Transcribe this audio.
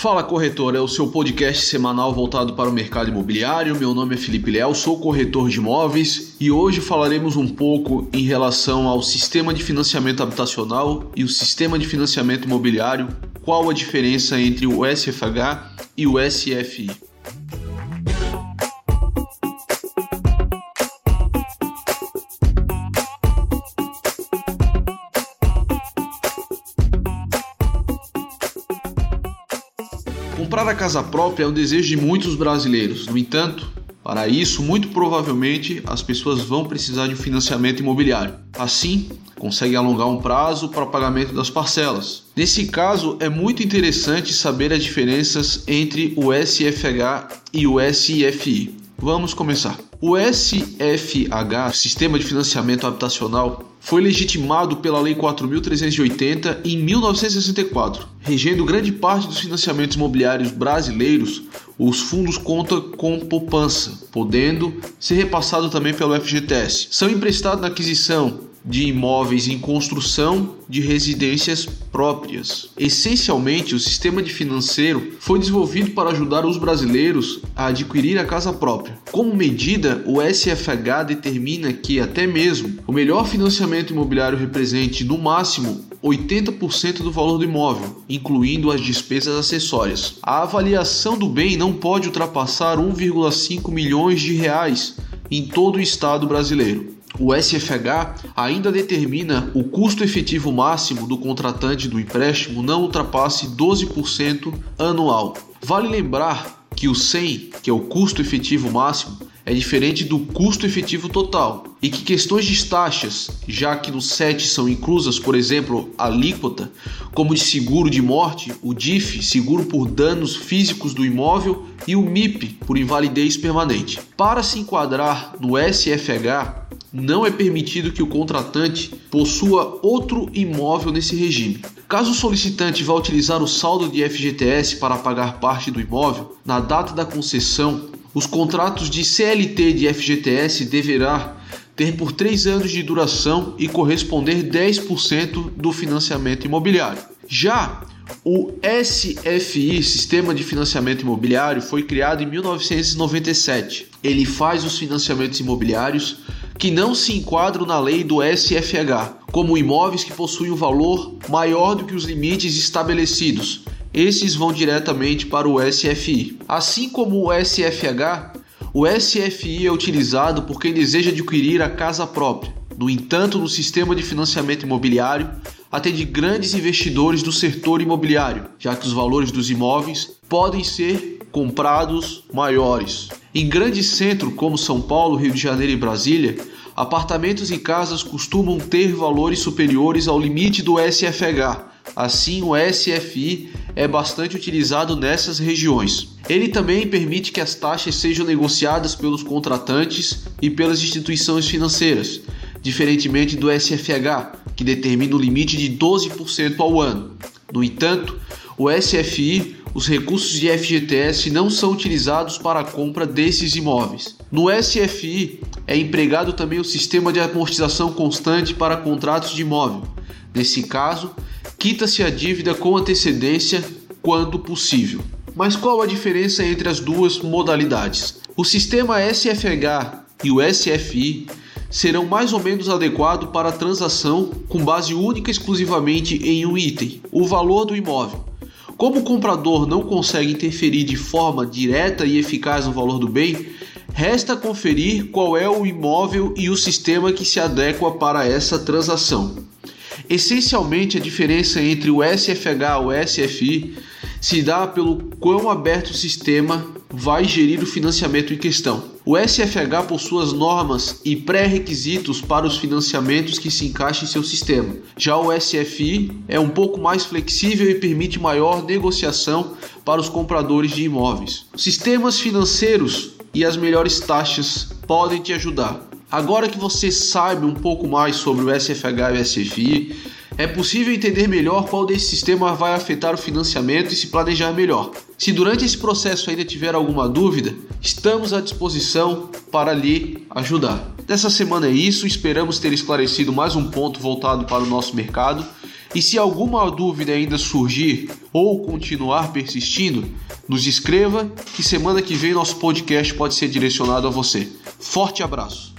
Fala Corretor, é o seu podcast semanal voltado para o mercado imobiliário. Meu nome é Felipe Leal, sou corretor de imóveis e hoje falaremos um pouco em relação ao sistema de financiamento habitacional e o sistema de financiamento imobiliário, qual a diferença entre o SFH e o SFI. Comprar a casa própria é o desejo de muitos brasileiros. No entanto, para isso, muito provavelmente as pessoas vão precisar de um financiamento imobiliário. Assim, consegue alongar um prazo para o pagamento das parcelas. Nesse caso, é muito interessante saber as diferenças entre o SFH e o SIFI. Vamos começar. O SFH, Sistema de Financiamento Habitacional, foi legitimado pela Lei 4.380 em 1964. Regendo grande parte dos financiamentos imobiliários brasileiros, os fundos contam com poupança, podendo ser repassado também pelo FGTS. São emprestados na aquisição de imóveis em construção de residências próprias. Essencialmente, o sistema de financeiro foi desenvolvido para ajudar os brasileiros a adquirir a casa própria. Como medida, o SFH determina que até mesmo o melhor financiamento imobiliário represente no máximo 80% do valor do imóvel, incluindo as despesas acessórias. A avaliação do bem não pode ultrapassar 1,5 milhões de reais em todo o estado brasileiro. O SFH ainda determina o custo efetivo máximo do contratante do empréstimo não ultrapasse 12% anual. Vale lembrar que o 100, que é o custo efetivo máximo, é diferente do custo efetivo total e que questões de taxas, já que no SET são inclusas, por exemplo, a alíquota, como de seguro de morte, o DIF, seguro por danos físicos do imóvel, e o MIP, por invalidez permanente. Para se enquadrar no SFH, não é permitido que o contratante possua outro imóvel nesse regime. Caso o solicitante vá utilizar o saldo de FGTS para pagar parte do imóvel, na data da concessão, os contratos de CLT de FGTS deverá ter por 3 anos de duração e corresponder 10% do financiamento imobiliário. Já o SFI, Sistema de Financiamento Imobiliário, foi criado em 1997. Ele faz os financiamentos imobiliários que não se enquadram na lei do SFH, como imóveis que possuem um valor maior do que os limites estabelecidos. Esses vão diretamente para o SFI. Assim como o SFH, o SFI é utilizado por quem deseja adquirir a casa própria. No entanto, no sistema de financiamento imobiliário, atende grandes investidores do setor imobiliário, já que os valores dos imóveis podem ser comprados maiores. Em grandes centros como São Paulo, Rio de Janeiro e Brasília, apartamentos e casas costumam ter valores superiores ao limite do SFH. Assim, o SFI é bastante utilizado nessas regiões. Ele também permite que as taxas sejam negociadas pelos contratantes e pelas instituições financeiras, diferentemente do SFH, que determina o limite de 12% ao ano. No entanto, o SFI os recursos de FGTS não são utilizados para a compra desses imóveis. No SFI é empregado também o sistema de amortização constante para contratos de imóvel. Nesse caso, quita-se a dívida com antecedência quando possível. Mas qual a diferença entre as duas modalidades? O sistema SFH e o SFI serão mais ou menos adequados para a transação com base única exclusivamente em um item, o valor do imóvel. Como o comprador não consegue interferir de forma direta e eficaz no valor do bem, resta conferir qual é o imóvel e o sistema que se adequa para essa transação. Essencialmente, a diferença entre o SFH e o SFI se dá pelo quão aberto o sistema vai gerir o financiamento em questão. O SFH possui as normas e pré-requisitos para os financiamentos que se encaixem em seu sistema. Já o SFI é um pouco mais flexível e permite maior negociação para os compradores de imóveis. Sistemas financeiros e as melhores taxas podem te ajudar. Agora que você sabe um pouco mais sobre o SFH e o SFI, é possível entender melhor qual desse sistema vai afetar o financiamento e se planejar melhor. Se durante esse processo ainda tiver alguma dúvida, estamos à disposição para lhe ajudar. Dessa semana é isso, esperamos ter esclarecido mais um ponto voltado para o nosso mercado E se alguma dúvida ainda surgir ou continuar persistindo, nos escreva que semana que vem nosso podcast pode ser direcionado a você. Forte abraço!